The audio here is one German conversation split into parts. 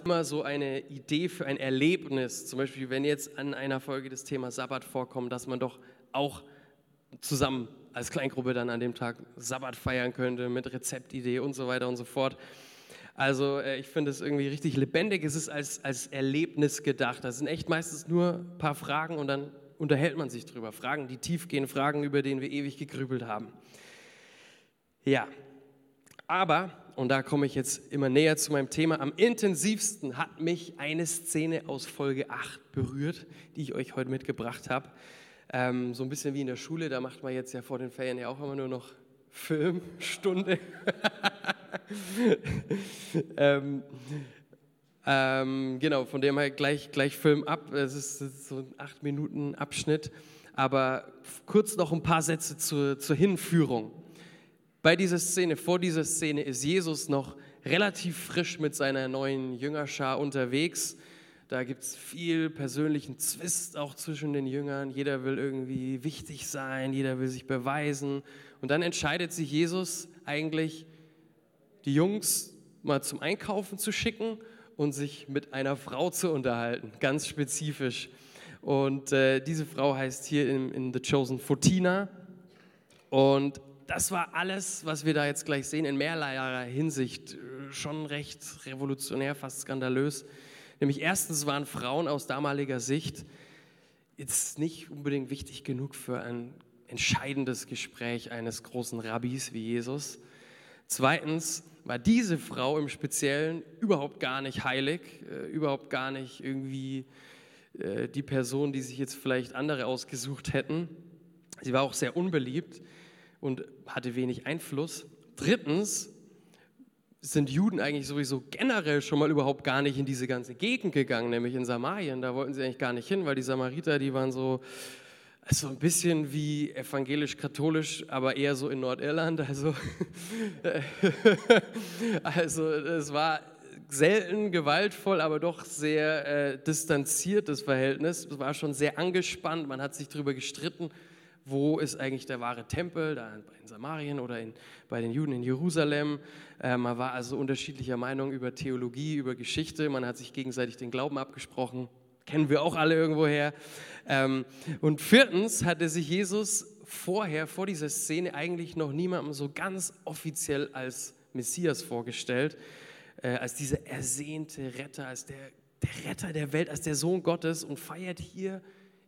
immer so eine Idee für ein Erlebnis, zum Beispiel wenn jetzt an einer Folge das Thema Sabbat vorkommt, dass man doch auch zusammen als Kleingruppe dann an dem Tag Sabbat feiern könnte mit Rezeptidee und so weiter und so fort. Also äh, ich finde es irgendwie richtig lebendig. Es ist als, als Erlebnis gedacht. Das sind echt meistens nur ein paar Fragen und dann unterhält man sich drüber. Fragen, die tief gehen, Fragen, über denen wir ewig gegrübelt haben. Ja, aber, und da komme ich jetzt immer näher zu meinem Thema, am intensivsten hat mich eine Szene aus Folge 8 berührt, die ich euch heute mitgebracht habe. Ähm, so ein bisschen wie in der Schule, da macht man jetzt ja vor den Ferien ja auch immer nur noch Filmstunde. ähm, ähm, genau, von dem her gleich, gleich Film ab. Es ist so ein 8 Minuten Abschnitt. Aber kurz noch ein paar Sätze zur, zur Hinführung. Bei dieser Szene, vor dieser Szene ist Jesus noch relativ frisch mit seiner neuen Jüngerschar unterwegs. Da gibt es viel persönlichen Zwist auch zwischen den Jüngern. Jeder will irgendwie wichtig sein, jeder will sich beweisen. Und dann entscheidet sich Jesus eigentlich, die Jungs mal zum Einkaufen zu schicken und sich mit einer Frau zu unterhalten, ganz spezifisch. Und äh, diese Frau heißt hier in, in The Chosen Fotina. Und das war alles, was wir da jetzt gleich sehen, in mehrerlei Hinsicht äh, schon recht revolutionär, fast skandalös. Nämlich erstens waren Frauen aus damaliger Sicht jetzt nicht unbedingt wichtig genug für ein entscheidendes Gespräch eines großen Rabbis wie Jesus. Zweitens war diese Frau im Speziellen überhaupt gar nicht heilig, äh, überhaupt gar nicht irgendwie äh, die Person, die sich jetzt vielleicht andere ausgesucht hätten. Sie war auch sehr unbeliebt und hatte wenig Einfluss. Drittens sind Juden eigentlich sowieso generell schon mal überhaupt gar nicht in diese ganze Gegend gegangen, nämlich in Samarien. Da wollten sie eigentlich gar nicht hin, weil die Samariter, die waren so, also ein bisschen wie evangelisch-katholisch, aber eher so in Nordirland. Also, also es war selten gewaltvoll, aber doch sehr äh, distanziert, das Verhältnis. Es war schon sehr angespannt, man hat sich darüber gestritten, wo ist eigentlich der wahre Tempel, da in Samarien oder in, bei den Juden in Jerusalem. Äh, man war also unterschiedlicher Meinung über Theologie, über Geschichte, man hat sich gegenseitig den Glauben abgesprochen, kennen wir auch alle irgendwoher. Ähm, und viertens hatte sich Jesus vorher, vor dieser Szene, eigentlich noch niemandem so ganz offiziell als Messias vorgestellt, äh, als dieser ersehnte Retter, als der, der Retter der Welt, als der Sohn Gottes und feiert hier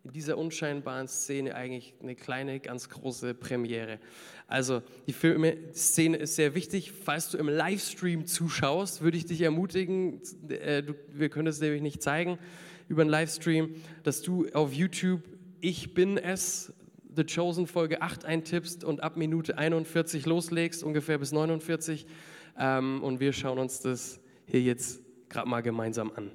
in dieser unscheinbaren Szene eigentlich eine kleine, ganz große Premiere. Also die Filmszene ist sehr wichtig. Falls du im Livestream zuschaust, würde ich dich ermutigen, äh, wir können es nämlich nicht zeigen über einen Livestream, dass du auf YouTube Ich bin es, The Chosen Folge 8 eintippst und ab Minute 41 loslegst, ungefähr bis 49. Ähm, und wir schauen uns das hier jetzt gerade mal gemeinsam an.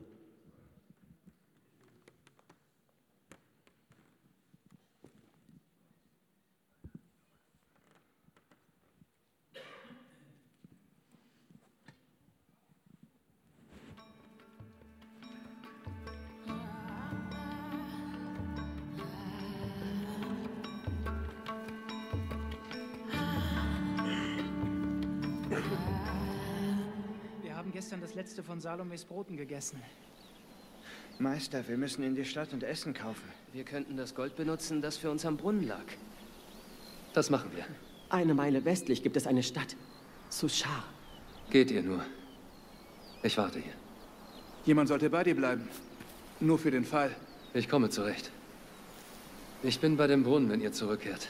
Letzte von Salomes Broten gegessen. Meister, wir müssen in die Stadt und Essen kaufen. Wir könnten das Gold benutzen, das für uns am Brunnen lag. Das machen wir. Eine Meile westlich gibt es eine Stadt. Sushar. Geht ihr nur. Ich warte hier. Jemand sollte bei dir bleiben. Nur für den Fall. Ich komme zurecht. Ich bin bei dem Brunnen, wenn ihr zurückkehrt.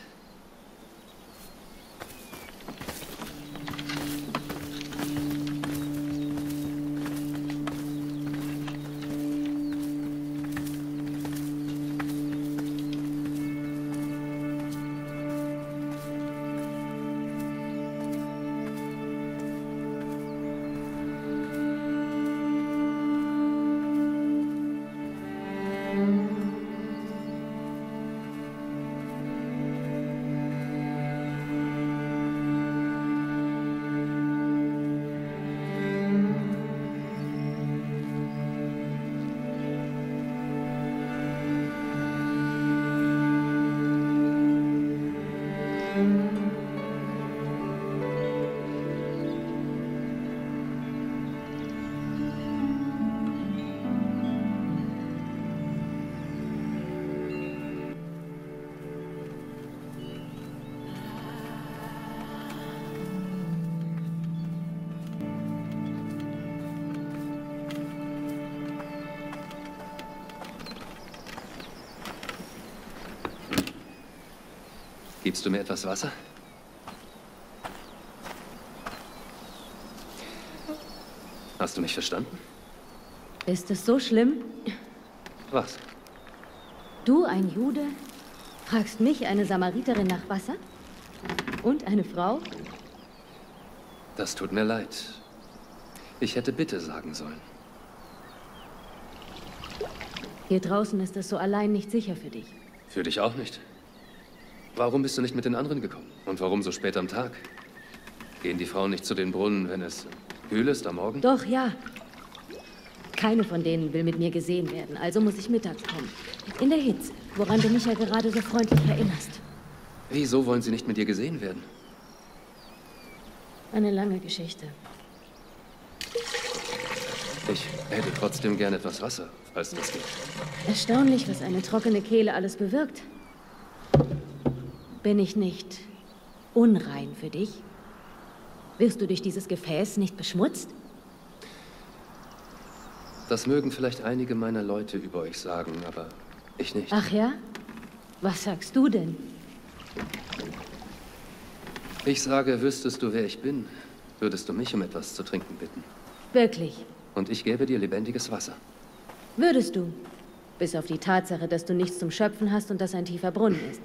Gibst du mir etwas Wasser? Hast du mich verstanden? Ist es so schlimm? Was? Du, ein Jude, fragst mich, eine Samariterin, nach Wasser? Und eine Frau? Das tut mir leid. Ich hätte bitte sagen sollen. Hier draußen ist es so allein nicht sicher für dich. Für dich auch nicht. Warum bist du nicht mit den anderen gekommen? Und warum so spät am Tag? Gehen die Frauen nicht zu den Brunnen, wenn es kühl ist am Morgen? Doch, ja. Keine von denen will mit mir gesehen werden, also muss ich mittags kommen. In der Hitze, woran du mich ja gerade so freundlich erinnerst. Wieso wollen sie nicht mit dir gesehen werden? Eine lange Geschichte. Ich hätte trotzdem gern etwas Wasser, falls das geht. Erstaunlich, was eine trockene Kehle alles bewirkt. Bin ich nicht unrein für dich? Wirst du durch dieses Gefäß nicht beschmutzt? Das mögen vielleicht einige meiner Leute über euch sagen, aber ich nicht. Ach ja? Was sagst du denn? Ich sage, wüsstest du, wer ich bin, würdest du mich um etwas zu trinken bitten. Wirklich? Und ich gäbe dir lebendiges Wasser. Würdest du? Bis auf die Tatsache, dass du nichts zum Schöpfen hast und das ein tiefer Brunnen ist.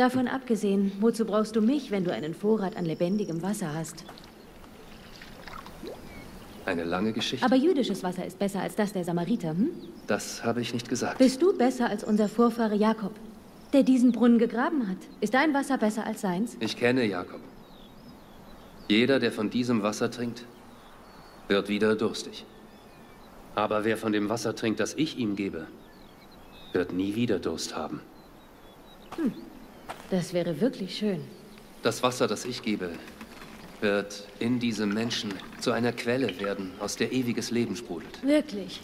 Davon abgesehen, wozu brauchst du mich, wenn du einen Vorrat an lebendigem Wasser hast? Eine lange Geschichte. Aber jüdisches Wasser ist besser als das der Samariter, hm? das habe ich nicht gesagt. Bist du besser als unser Vorfahre Jakob, der diesen Brunnen gegraben hat? Ist dein Wasser besser als seins? Ich kenne Jakob. Jeder, der von diesem Wasser trinkt, wird wieder durstig. Aber wer von dem Wasser trinkt, das ich ihm gebe, wird nie wieder Durst haben. Das wäre wirklich schön. Das Wasser, das ich gebe, wird in diesem Menschen zu einer Quelle werden, aus der ewiges Leben sprudelt. Wirklich.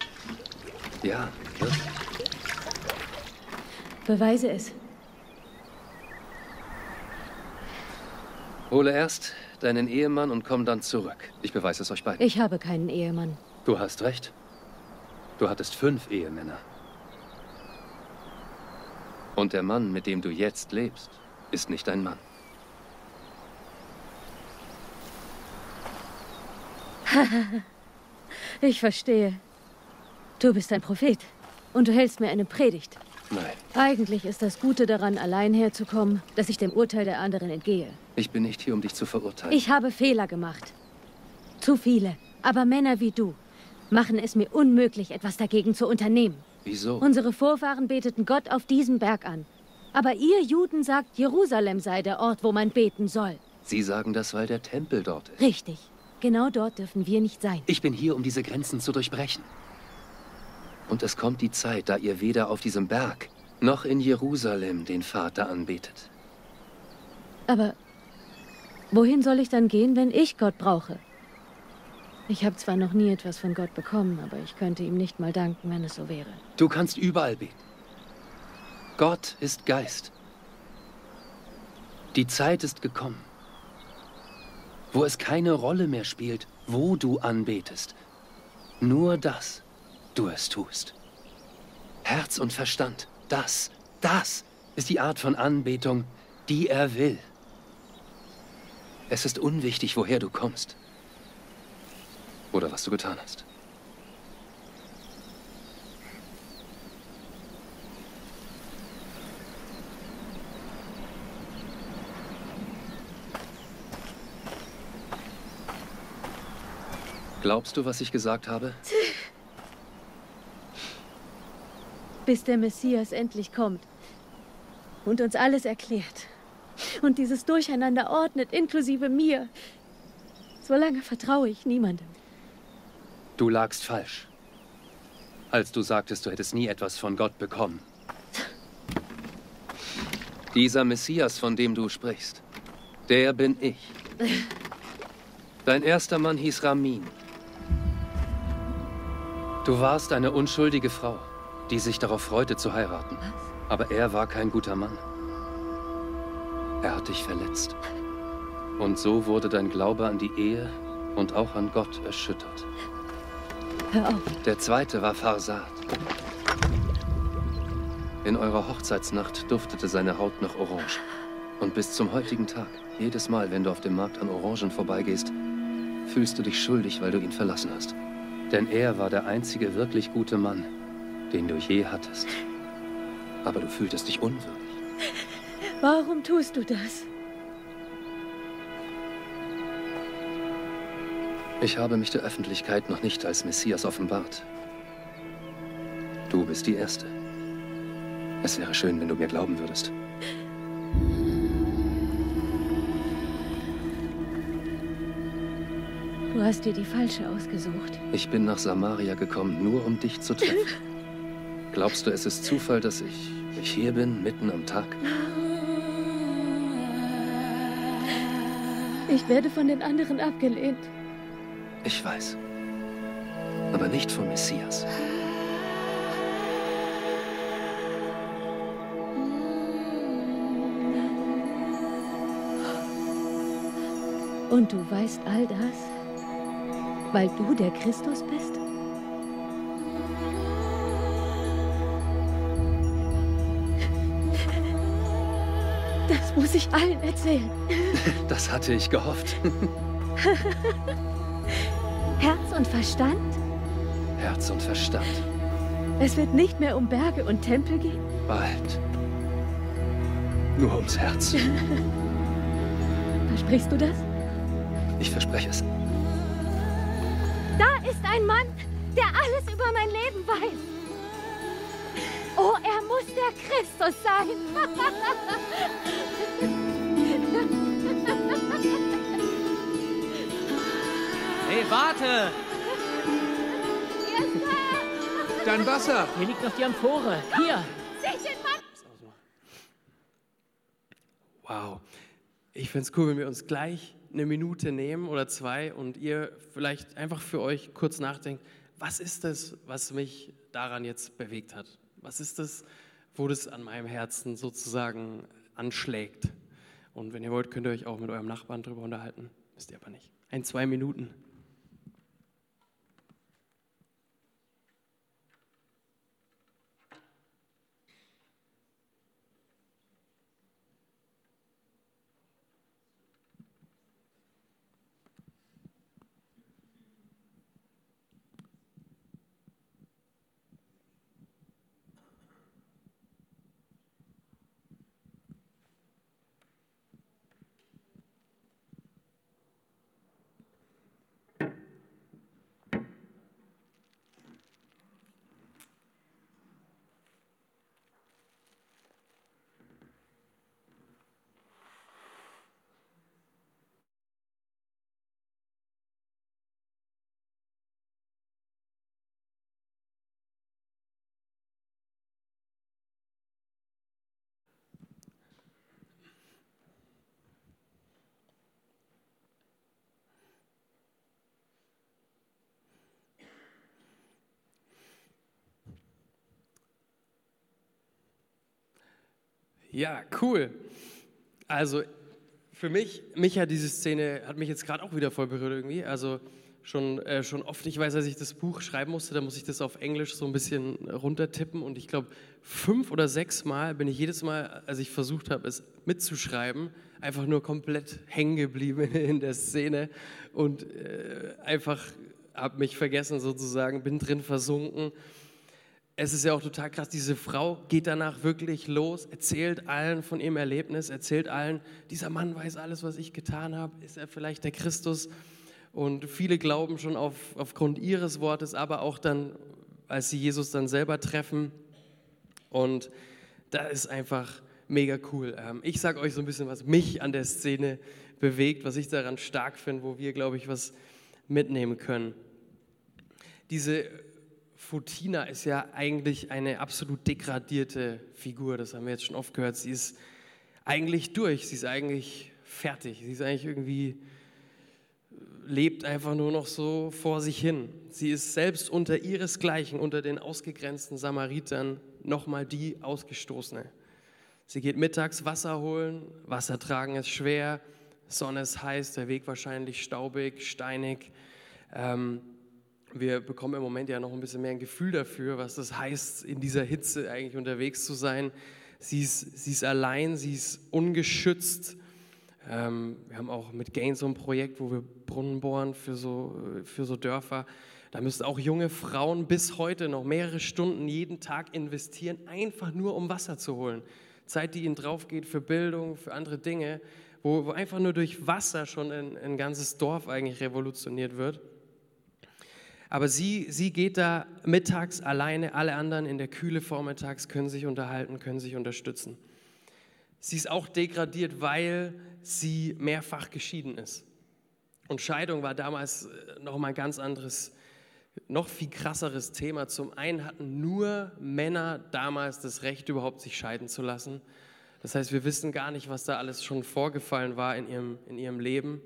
Ja, wirklich. Beweise es. Hole erst deinen Ehemann und komm dann zurück. Ich beweise es euch beiden. Ich habe keinen Ehemann. Du hast recht. Du hattest fünf Ehemänner. Und der Mann, mit dem du jetzt lebst, ist nicht dein Mann. Ich verstehe. Du bist ein Prophet. Und du hältst mir eine Predigt. Nein, Eigentlich ist das Gute daran, allein herzukommen, dass ich dem Urteil der anderen entgehe. ich bin nicht hier, um dich zu verurteilen. Ich habe Fehler gemacht. Zu viele. Aber Männer wie du machen es mir unmöglich, etwas dagegen zu unternehmen. Wieso? Unsere Vorfahren beteten Gott auf diesem Berg an. Aber ihr Juden sagt, Jerusalem sei der Ort, wo man beten soll. Sie sagen das, weil der Tempel dort ist. Richtig. Genau dort dürfen wir nicht sein. Ich bin hier, um diese Grenzen zu durchbrechen. Und es kommt die Zeit, da ihr weder auf diesem Berg noch in Jerusalem den Vater anbetet. Aber wohin soll ich dann gehen, wenn ich Gott brauche? Ich habe zwar noch nie etwas von Gott bekommen, aber ich könnte ihm nicht mal danken, wenn es so wäre. Du kannst überall beten. Gott ist Geist. Die Zeit ist gekommen, wo es keine Rolle mehr spielt, wo du anbetest. Nur dass du es tust. Herz und Verstand, das, das ist die Art von Anbetung, die er will. Es ist unwichtig, woher du kommst. Oder was du getan hast. Glaubst du, was ich gesagt habe? Bis der Messias endlich kommt und uns alles erklärt und dieses Durcheinander ordnet, inklusive mir. Solange vertraue ich niemandem. Du lagst falsch. Als du sagtest, du hättest nie etwas von Gott bekommen. Dieser Messias, von dem du sprichst, der bin ich. Dein erster Mann hieß Ramin. Du warst eine unschuldige Frau, die sich darauf freute zu heiraten. Aber er war kein guter Mann. Er hat dich verletzt. Und so wurde dein Glaube an die Ehe und auch an Gott erschüttert. Hör auf. Der zweite war Farsad. In eurer Hochzeitsnacht duftete seine Haut nach Orange. Und bis zum heutigen Tag, jedes Mal, wenn du auf dem Markt an Orangen vorbeigehst, fühlst du dich schuldig, weil du ihn verlassen hast. Denn er war der einzige wirklich gute Mann, den du je hattest. Aber du fühltest dich unwürdig. Warum tust du das? Ich habe mich der Öffentlichkeit noch nicht als Messias offenbart. Du bist die Erste. Es wäre schön, wenn du mir glauben würdest. Du hast dir die falsche ausgesucht. Ich bin nach Samaria gekommen, nur um dich zu treffen. Glaubst du, es ist Zufall, dass ich, ich hier bin, mitten am Tag? Ich werde von den anderen abgelehnt. Ich weiß. Aber nicht vom Messias. Und du weißt all das, weil du der Christus bist? Das muss ich allen erzählen. Das hatte ich gehofft. Herz und Verstand? Herz und Verstand. Es wird nicht mehr um Berge und Tempel gehen? Bald. Nur ums Herz. Versprichst du das? Ich verspreche es. Da ist ein Mann, der alles über mein Leben weiß. Oh, er muss der Christus sein. Hey, warte! Dein Wasser! Hier liegt noch die Amphore. Hier! Wow. Ich finde es cool, wenn wir uns gleich eine Minute nehmen oder zwei und ihr vielleicht einfach für euch kurz nachdenkt, was ist das, was mich daran jetzt bewegt hat? Was ist das, wo das an meinem Herzen sozusagen anschlägt? Und wenn ihr wollt, könnt ihr euch auch mit eurem Nachbarn darüber unterhalten. Müsst ihr aber nicht. Ein, zwei Minuten. Ja, cool. Also für mich, mich hat diese Szene, hat mich jetzt gerade auch wieder voll berührt irgendwie. Also schon, äh, schon oft, ich weiß, als ich das Buch schreiben musste, da muss ich das auf Englisch so ein bisschen runtertippen und ich glaube, fünf oder sechs Mal bin ich jedes Mal, als ich versucht habe, es mitzuschreiben, einfach nur komplett hängen geblieben in der Szene und äh, einfach habe mich vergessen sozusagen, bin drin versunken es ist ja auch total krass, diese Frau geht danach wirklich los, erzählt allen von ihrem Erlebnis, erzählt allen, dieser Mann weiß alles, was ich getan habe, ist er vielleicht der Christus? Und viele glauben schon auf, aufgrund ihres Wortes, aber auch dann, als sie Jesus dann selber treffen. Und da ist einfach mega cool. Ähm, ich sage euch so ein bisschen, was mich an der Szene bewegt, was ich daran stark finde, wo wir, glaube ich, was mitnehmen können. Diese Futina ist ja eigentlich eine absolut degradierte Figur, das haben wir jetzt schon oft gehört. Sie ist eigentlich durch, sie ist eigentlich fertig, sie ist eigentlich irgendwie, lebt einfach nur noch so vor sich hin. Sie ist selbst unter ihresgleichen, unter den ausgegrenzten Samaritern, nochmal die Ausgestoßene. Sie geht mittags Wasser holen, Wasser tragen ist schwer, Sonne ist heiß, der Weg wahrscheinlich staubig, steinig. Ähm, wir bekommen im Moment ja noch ein bisschen mehr ein Gefühl dafür, was das heißt, in dieser Hitze eigentlich unterwegs zu sein. Sie ist, sie ist allein, sie ist ungeschützt. Ähm, wir haben auch mit Gain so ein Projekt, wo wir Brunnen bohren für so, für so Dörfer. Da müssen auch junge Frauen bis heute noch mehrere Stunden jeden Tag investieren, einfach nur um Wasser zu holen. Zeit, die ihnen drauf geht für Bildung, für andere Dinge, wo, wo einfach nur durch Wasser schon ein, ein ganzes Dorf eigentlich revolutioniert wird. Aber sie, sie geht da mittags alleine, alle anderen in der Kühle vormittags können sich unterhalten, können sich unterstützen. Sie ist auch degradiert, weil sie mehrfach geschieden ist. Und Scheidung war damals äh, noch mal ein ganz anderes, noch viel krasseres Thema. Zum einen hatten nur Männer damals das Recht, überhaupt sich scheiden zu lassen. Das heißt, wir wissen gar nicht, was da alles schon vorgefallen war in ihrem, in ihrem Leben.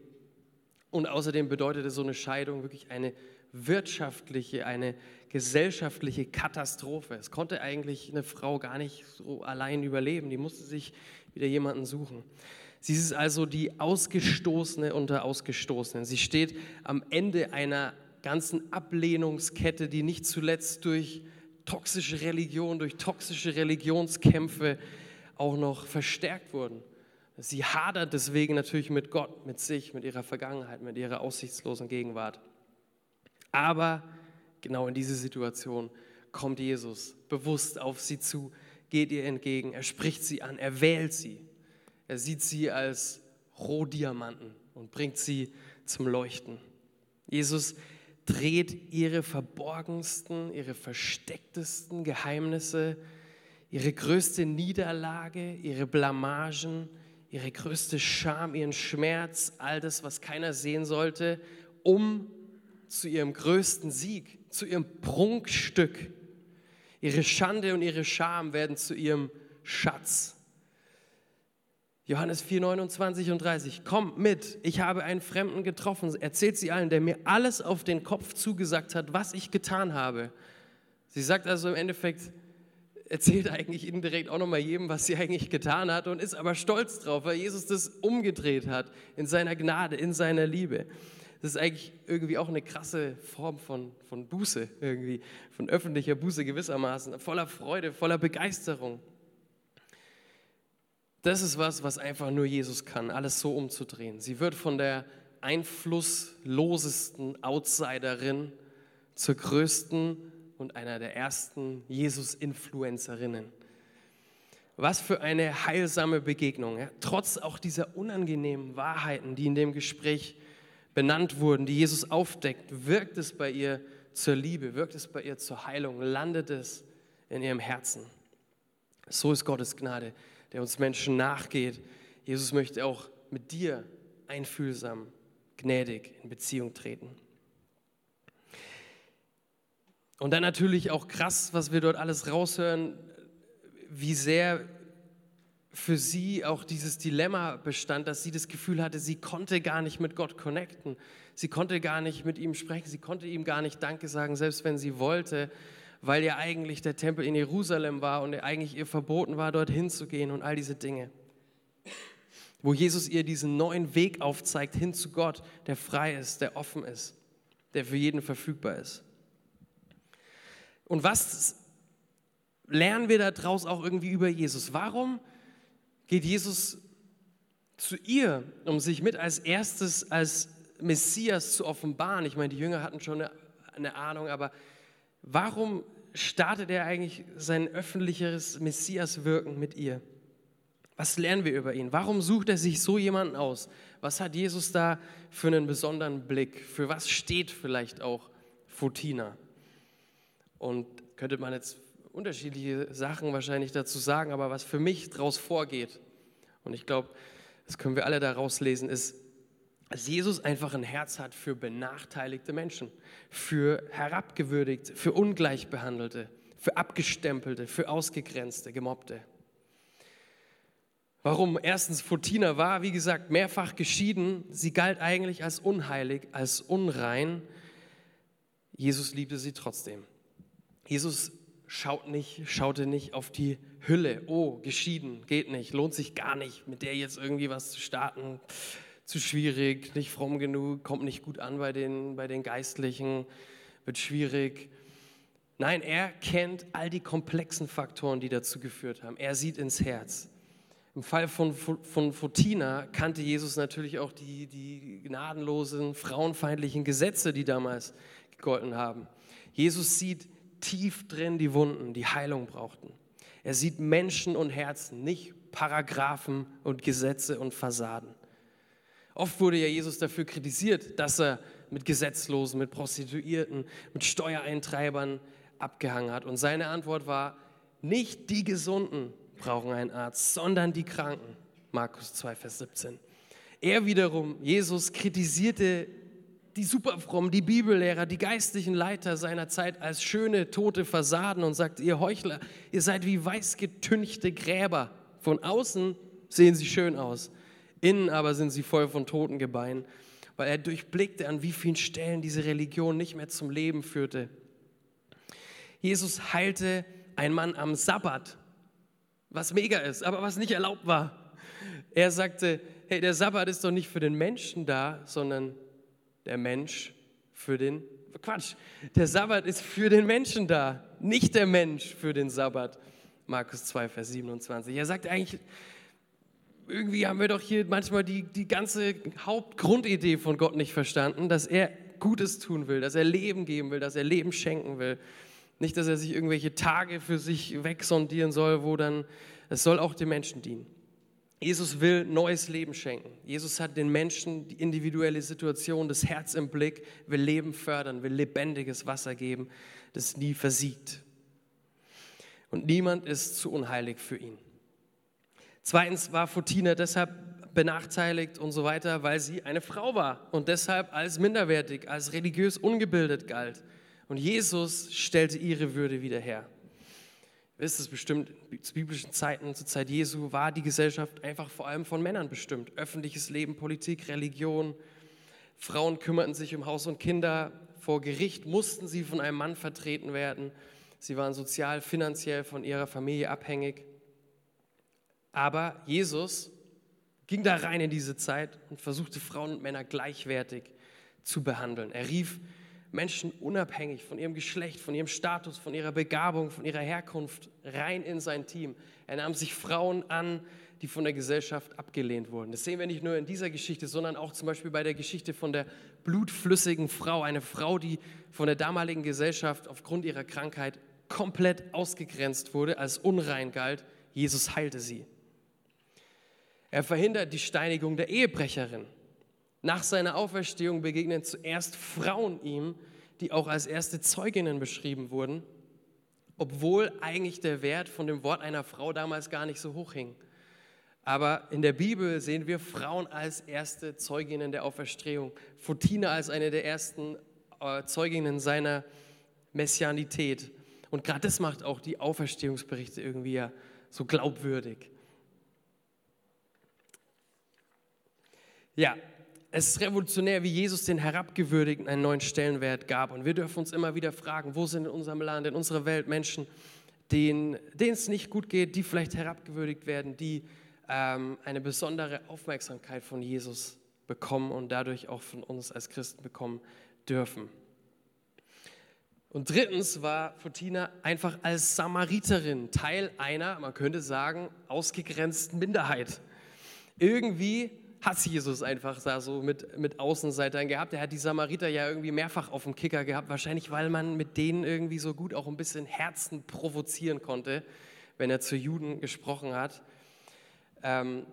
Und außerdem bedeutete so eine Scheidung wirklich eine wirtschaftliche, eine gesellschaftliche Katastrophe. Es konnte eigentlich eine Frau gar nicht so allein überleben. Die musste sich wieder jemanden suchen. Sie ist also die Ausgestoßene unter Ausgestoßenen. Sie steht am Ende einer ganzen Ablehnungskette, die nicht zuletzt durch toxische Religion, durch toxische Religionskämpfe auch noch verstärkt wurden. Sie hadert deswegen natürlich mit Gott, mit sich, mit ihrer Vergangenheit, mit ihrer aussichtslosen Gegenwart. Aber genau in diese Situation kommt Jesus bewusst auf sie zu, geht ihr entgegen, er spricht sie an, er wählt sie. Er sieht sie als Rohdiamanten und bringt sie zum Leuchten. Jesus dreht ihre verborgensten, ihre verstecktesten Geheimnisse, ihre größte Niederlage, ihre Blamagen, ihre größte Scham, ihren Schmerz, all das, was keiner sehen sollte, um zu ihrem größten Sieg, zu ihrem Prunkstück. Ihre Schande und ihre Scham werden zu ihrem Schatz. Johannes 4, 29 und 30. Kommt mit, ich habe einen Fremden getroffen, erzählt sie allen, der mir alles auf den Kopf zugesagt hat, was ich getan habe. Sie sagt also im Endeffekt, erzählt eigentlich indirekt auch nochmal jedem, was sie eigentlich getan hat und ist aber stolz drauf, weil Jesus das umgedreht hat in seiner Gnade, in seiner Liebe. Das ist eigentlich irgendwie auch eine krasse Form von, von Buße, irgendwie, von öffentlicher Buße gewissermaßen, voller Freude, voller Begeisterung. Das ist was, was einfach nur Jesus kann, alles so umzudrehen. Sie wird von der einflusslosesten Outsiderin zur größten und einer der ersten Jesus-Influencerinnen. Was für eine heilsame Begegnung. Ja? Trotz auch dieser unangenehmen Wahrheiten, die in dem Gespräch benannt wurden, die Jesus aufdeckt, wirkt es bei ihr zur Liebe, wirkt es bei ihr zur Heilung, landet es in ihrem Herzen. So ist Gottes Gnade, der uns Menschen nachgeht. Jesus möchte auch mit dir einfühlsam, gnädig in Beziehung treten. Und dann natürlich auch krass, was wir dort alles raushören, wie sehr für sie auch dieses Dilemma bestand, dass sie das Gefühl hatte, sie konnte gar nicht mit Gott connecten. Sie konnte gar nicht mit ihm sprechen. Sie konnte ihm gar nicht Danke sagen, selbst wenn sie wollte, weil ja eigentlich der Tempel in Jerusalem war und eigentlich ihr verboten war, dorthin zu gehen und all diese Dinge. Wo Jesus ihr diesen neuen Weg aufzeigt hin zu Gott, der frei ist, der offen ist, der für jeden verfügbar ist. Und was lernen wir daraus auch irgendwie über Jesus? Warum geht Jesus zu ihr, um sich mit als erstes als Messias zu offenbaren. Ich meine, die Jünger hatten schon eine, Ahnung, aber warum startet er eigentlich sein öffentliches Messiaswirken mit ihr? Was lernen wir über ihn? Warum sucht er sich so jemanden aus? Was hat Jesus da für einen besonderen Blick? Für was steht vielleicht auch Fotina? Und könnte man jetzt unterschiedliche Sachen wahrscheinlich dazu sagen, aber was für mich daraus vorgeht, und ich glaube, das können wir alle daraus lesen, ist, dass Jesus einfach ein Herz hat für benachteiligte Menschen, für herabgewürdigte, für ungleichbehandelte, für abgestempelte, für ausgegrenzte, gemobbte. Warum? Erstens, Fotina war, wie gesagt, mehrfach geschieden. Sie galt eigentlich als unheilig, als unrein. Jesus liebte sie trotzdem. Jesus schaut nicht, schaute nicht auf die Hülle. Oh, geschieden, geht nicht, lohnt sich gar nicht, mit der jetzt irgendwie was zu starten. Zu schwierig, nicht fromm genug, kommt nicht gut an bei den, bei den Geistlichen, wird schwierig. Nein, er kennt all die komplexen Faktoren, die dazu geführt haben. Er sieht ins Herz. Im Fall von, von Fotina kannte Jesus natürlich auch die, die gnadenlosen, frauenfeindlichen Gesetze, die damals gegolten haben. Jesus sieht tief drin die Wunden, die Heilung brauchten. Er sieht Menschen und Herzen, nicht Paragraphen und Gesetze und Fassaden. Oft wurde ja Jesus dafür kritisiert, dass er mit Gesetzlosen, mit Prostituierten, mit Steuereintreibern abgehangen hat. Und seine Antwort war, nicht die Gesunden brauchen einen Arzt, sondern die Kranken. Markus 2, Vers 17. Er wiederum, Jesus, kritisierte die Superfrommen, die Bibellehrer, die geistlichen Leiter seiner Zeit als schöne, tote Fassaden und sagte, ihr Heuchler, ihr seid wie weißgetünchte Gräber. Von außen sehen sie schön aus, innen aber sind sie voll von toten Gebeinen, weil er durchblickte, an wie vielen Stellen diese Religion nicht mehr zum Leben führte. Jesus heilte einen Mann am Sabbat, was mega ist, aber was nicht erlaubt war. Er sagte, hey, der Sabbat ist doch nicht für den Menschen da, sondern der Mensch für den Quatsch. Der Sabbat ist für den Menschen da, nicht der Mensch für den Sabbat. Markus 2, Vers 27. Er sagt eigentlich, irgendwie haben wir doch hier manchmal die, die ganze Hauptgrundidee von Gott nicht verstanden, dass er Gutes tun will, dass er Leben geben will, dass er Leben schenken will. Nicht, dass er sich irgendwelche Tage für sich wegsondieren soll, wo dann, es soll auch den Menschen dienen. Jesus will neues Leben schenken. Jesus hat den Menschen die individuelle Situation, das Herz im Blick, will Leben fördern, will lebendiges Wasser geben, das nie versiegt. Und niemand ist zu unheilig für ihn. Zweitens war Fotina deshalb benachteiligt und so weiter, weil sie eine Frau war und deshalb als minderwertig, als religiös ungebildet galt. Und Jesus stellte ihre Würde wieder her. Wisst es bestimmt, zu biblischen Zeiten, zur Zeit Jesu, war die Gesellschaft einfach vor allem von Männern bestimmt. Öffentliches Leben, Politik, Religion. Frauen kümmerten sich um Haus und Kinder. Vor Gericht mussten sie von einem Mann vertreten werden. Sie waren sozial, finanziell von ihrer Familie abhängig. Aber Jesus ging da rein in diese Zeit und versuchte Frauen und Männer gleichwertig zu behandeln. Er rief Menschen unabhängig von ihrem Geschlecht, von ihrem Status, von ihrer Begabung, von ihrer Herkunft rein in sein Team. Er nahm sich Frauen an, die von der Gesellschaft abgelehnt wurden. Das sehen wir nicht nur in dieser Geschichte, sondern auch zum Beispiel bei der Geschichte von der blutflüssigen Frau. Eine Frau, die von der damaligen Gesellschaft aufgrund ihrer Krankheit komplett ausgegrenzt wurde, als unrein galt. Jesus heilte sie. Er verhindert die Steinigung der Ehebrecherin. Nach seiner Auferstehung begegnen zuerst Frauen ihm, die auch als erste Zeuginnen beschrieben wurden, obwohl eigentlich der Wert von dem Wort einer Frau damals gar nicht so hoch hing. Aber in der Bibel sehen wir Frauen als erste Zeuginnen der Auferstehung, Fotina als eine der ersten äh, Zeuginnen seiner Messianität. Und gerade das macht auch die Auferstehungsberichte irgendwie ja so glaubwürdig. Ja, es ist revolutionär, wie Jesus den Herabgewürdigten einen neuen Stellenwert gab. Und wir dürfen uns immer wieder fragen, wo sind in unserem Land, in unserer Welt Menschen, denen, denen es nicht gut geht, die vielleicht herabgewürdigt werden, die ähm, eine besondere Aufmerksamkeit von Jesus bekommen und dadurch auch von uns als Christen bekommen dürfen. Und drittens war Fotina einfach als Samariterin Teil einer, man könnte sagen, ausgegrenzten Minderheit. Irgendwie hat Jesus einfach da so mit, mit Außenseitern gehabt. Er hat die Samariter ja irgendwie mehrfach auf dem Kicker gehabt, wahrscheinlich weil man mit denen irgendwie so gut auch ein bisschen Herzen provozieren konnte, wenn er zu Juden gesprochen hat. Ähm,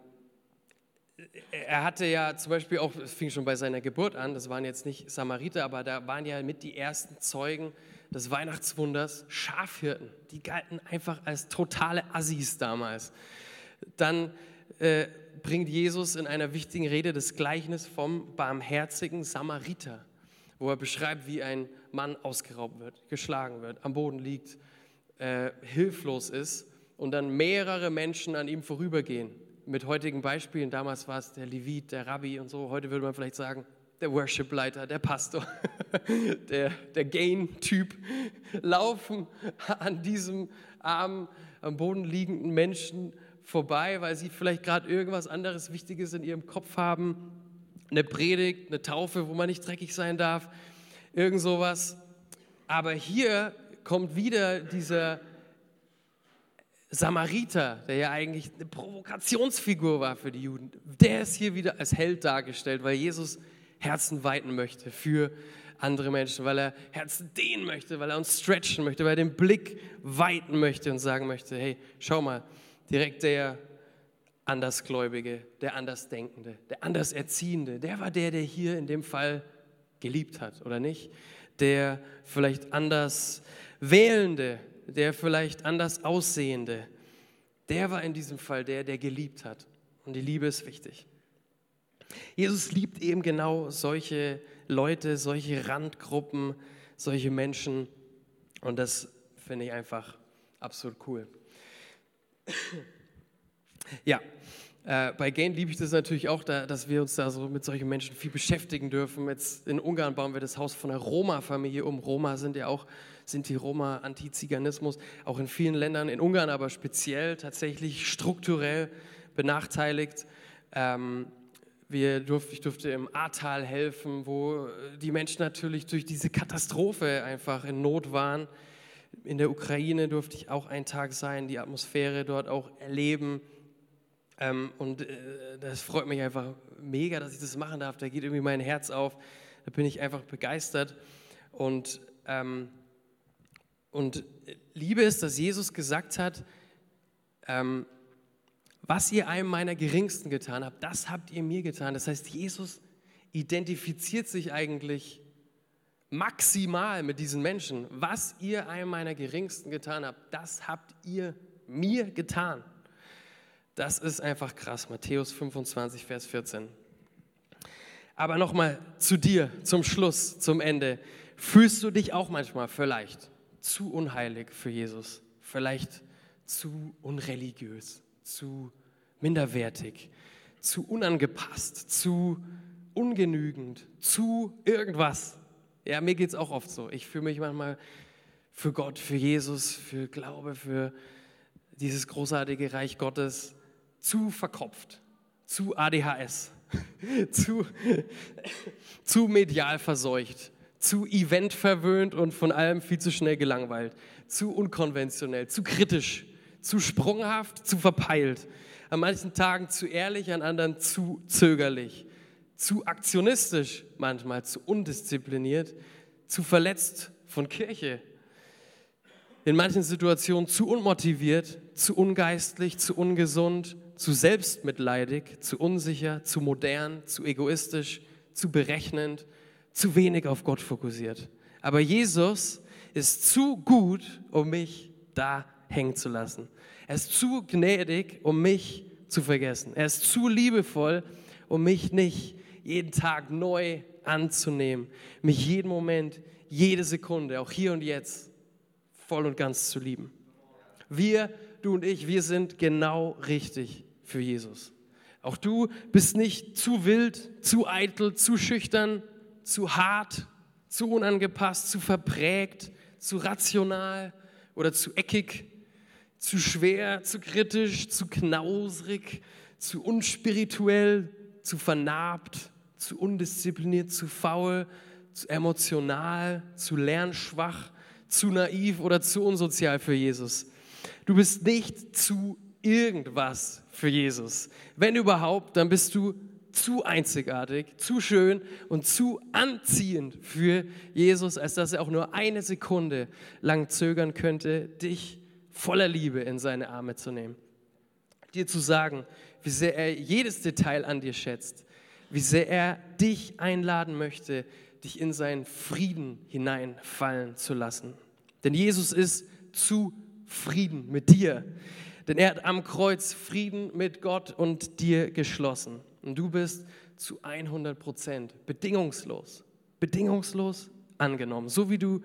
er hatte ja zum Beispiel auch, es fing schon bei seiner Geburt an, das waren jetzt nicht Samariter, aber da waren ja mit die ersten Zeugen des Weihnachtswunders Schafhirten. Die galten einfach als totale Assis damals. Dann äh, bringt Jesus in einer wichtigen Rede das Gleichnis vom barmherzigen Samariter, wo er beschreibt, wie ein Mann ausgeraubt wird, geschlagen wird, am Boden liegt, äh, hilflos ist und dann mehrere Menschen an ihm vorübergehen. Mit heutigen Beispielen, damals war es der Levit, der Rabbi und so, heute würde man vielleicht sagen, der Worship-Leiter, der Pastor, der, der Gain-Typ, laufen an diesem armen, am Boden liegenden Menschen vorbei, weil sie vielleicht gerade irgendwas anderes Wichtiges in ihrem Kopf haben. Eine Predigt, eine Taufe, wo man nicht dreckig sein darf, irgend sowas. Aber hier kommt wieder dieser Samariter, der ja eigentlich eine Provokationsfigur war für die Juden. Der ist hier wieder als Held dargestellt, weil Jesus Herzen weiten möchte für andere Menschen, weil er Herzen dehnen möchte, weil er uns stretchen möchte, weil er den Blick weiten möchte und sagen möchte, hey, schau mal, direkt der Andersgläubige, der Andersdenkende, der Anderserziehende, der war der, der hier in dem Fall geliebt hat, oder nicht? Der vielleicht anders Wählende, der vielleicht anders Aussehende, der war in diesem Fall der, der geliebt hat. Und die Liebe ist wichtig. Jesus liebt eben genau solche Leute, solche Randgruppen, solche Menschen. Und das finde ich einfach absolut cool. Ja, äh, bei Gain liebe ich das natürlich auch, da, dass wir uns da so mit solchen Menschen viel beschäftigen dürfen. Jetzt in Ungarn bauen wir das Haus von der Roma-Familie um. Roma sind ja auch, sind die Roma Antiziganismus, auch in vielen Ländern, in Ungarn aber speziell tatsächlich strukturell benachteiligt. Ähm, wir durf, ich durfte im Ahrtal helfen, wo die Menschen natürlich durch diese Katastrophe einfach in Not waren. In der Ukraine durfte ich auch einen Tag sein, die Atmosphäre dort auch erleben. Ähm, und äh, das freut mich einfach mega, dass ich das machen darf. Da geht irgendwie mein Herz auf. Da bin ich einfach begeistert. Und, ähm, und Liebe ist, dass Jesus gesagt hat, ähm, was ihr einem meiner Geringsten getan habt, das habt ihr mir getan. Das heißt, Jesus identifiziert sich eigentlich maximal mit diesen Menschen. Was ihr einem meiner Geringsten getan habt, das habt ihr mir getan. Das ist einfach krass. Matthäus 25, Vers 14. Aber nochmal zu dir, zum Schluss, zum Ende. Fühlst du dich auch manchmal vielleicht zu unheilig für Jesus? Vielleicht zu unreligiös? zu minderwertig, zu unangepasst, zu ungenügend, zu irgendwas. Ja, mir geht es auch oft so. Ich fühle mich manchmal für Gott, für Jesus, für Glaube, für dieses großartige Reich Gottes zu verkopft, zu ADHS, zu, zu medial verseucht, zu eventverwöhnt und von allem viel zu schnell gelangweilt, zu unkonventionell, zu kritisch, zu sprunghaft, zu verpeilt, an manchen Tagen zu ehrlich, an anderen zu zögerlich, zu aktionistisch manchmal, zu undiszipliniert, zu verletzt von Kirche, in manchen Situationen zu unmotiviert, zu ungeistlich, zu ungesund, zu selbstmitleidig, zu unsicher, zu modern, zu egoistisch, zu berechnend, zu wenig auf Gott fokussiert. Aber Jesus ist zu gut, um mich da hängen zu lassen. Er ist zu gnädig, um mich zu vergessen. Er ist zu liebevoll, um mich nicht jeden Tag neu anzunehmen, mich jeden Moment, jede Sekunde, auch hier und jetzt, voll und ganz zu lieben. Wir, du und ich, wir sind genau richtig für Jesus. Auch du bist nicht zu wild, zu eitel, zu schüchtern, zu hart, zu unangepasst, zu verprägt, zu rational oder zu eckig, zu schwer, zu kritisch, zu knausrig, zu unspirituell, zu vernarbt, zu undiszipliniert, zu faul, zu emotional, zu lernschwach, zu naiv oder zu unsozial für Jesus. Du bist nicht zu irgendwas für Jesus. Wenn überhaupt, dann bist du zu einzigartig, zu schön und zu anziehend für Jesus, als dass er auch nur eine Sekunde lang zögern könnte, dich voller Liebe in seine Arme zu nehmen. Dir zu sagen, wie sehr er jedes Detail an dir schätzt, wie sehr er dich einladen möchte, dich in seinen Frieden hineinfallen zu lassen. Denn Jesus ist zu Frieden mit dir. Denn er hat am Kreuz Frieden mit Gott und dir geschlossen. Und du bist zu 100 Prozent bedingungslos, bedingungslos angenommen. So wie du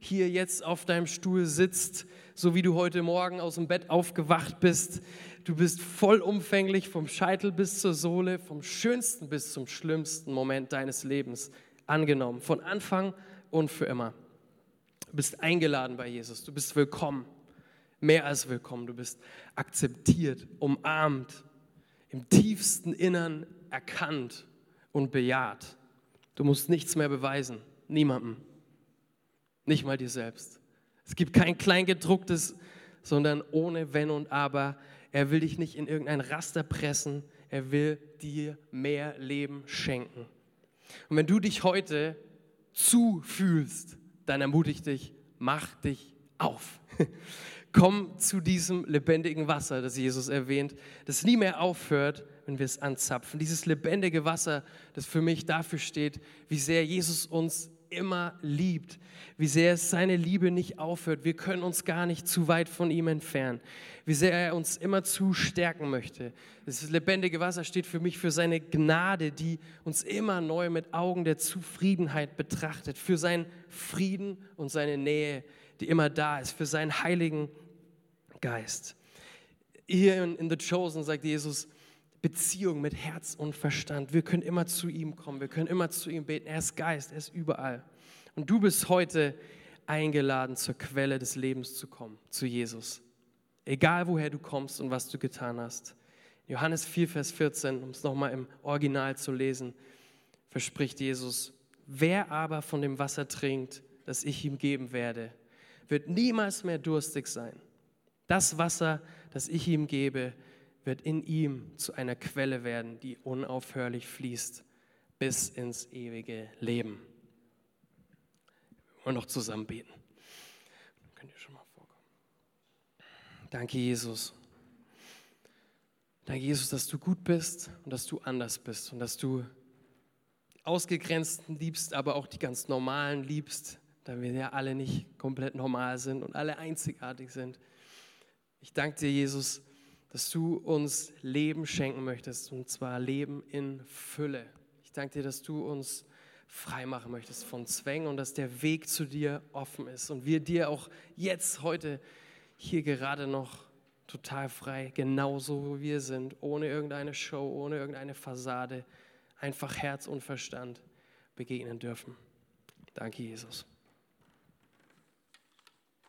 hier jetzt auf deinem Stuhl sitzt, so wie du heute Morgen aus dem Bett aufgewacht bist. Du bist vollumfänglich vom Scheitel bis zur Sohle, vom schönsten bis zum schlimmsten Moment deines Lebens angenommen, von Anfang und für immer. Du bist eingeladen bei Jesus, du bist willkommen, mehr als willkommen, du bist akzeptiert, umarmt, im tiefsten Innern erkannt und bejaht. Du musst nichts mehr beweisen, niemandem, nicht mal dir selbst. Es gibt kein Kleingedrucktes, sondern ohne Wenn und Aber. Er will dich nicht in irgendein Raster pressen. Er will dir mehr Leben schenken. Und wenn du dich heute zu fühlst, dann ermutige ich dich, mach dich auf. Komm zu diesem lebendigen Wasser, das Jesus erwähnt, das nie mehr aufhört, wenn wir es anzapfen. Dieses lebendige Wasser, das für mich dafür steht, wie sehr Jesus uns immer liebt, wie sehr es seine Liebe nicht aufhört. Wir können uns gar nicht zu weit von ihm entfernen, wie sehr er uns immer zu stärken möchte. Das lebendige Wasser steht für mich für seine Gnade, die uns immer neu mit Augen der Zufriedenheit betrachtet, für seinen Frieden und seine Nähe, die immer da ist, für seinen heiligen Geist. Hier in, in The Chosen sagt Jesus, Beziehung mit Herz und Verstand. Wir können immer zu ihm kommen, wir können immer zu ihm beten. Er ist Geist, er ist überall. Und du bist heute eingeladen, zur Quelle des Lebens zu kommen, zu Jesus. Egal woher du kommst und was du getan hast. Johannes 4, Vers 14, um es nochmal im Original zu lesen, verspricht Jesus, wer aber von dem Wasser trinkt, das ich ihm geben werde, wird niemals mehr durstig sein. Das Wasser, das ich ihm gebe, wird in ihm zu einer Quelle werden, die unaufhörlich fließt bis ins ewige Leben. Und noch zusammen beten. Könnt ihr schon mal vorkommen. Danke, Jesus. Danke, Jesus, dass du gut bist und dass du anders bist und dass du Ausgegrenzten liebst, aber auch die ganz Normalen liebst, da wir ja alle nicht komplett normal sind und alle einzigartig sind. Ich danke dir, Jesus, dass du uns Leben schenken möchtest, und zwar Leben in Fülle. Ich danke dir, dass du uns frei machen möchtest von Zwängen und dass der Weg zu dir offen ist und wir dir auch jetzt, heute, hier gerade noch total frei, genauso wie wir sind, ohne irgendeine Show, ohne irgendeine Fassade, einfach Herz und Verstand begegnen dürfen. Danke, Jesus.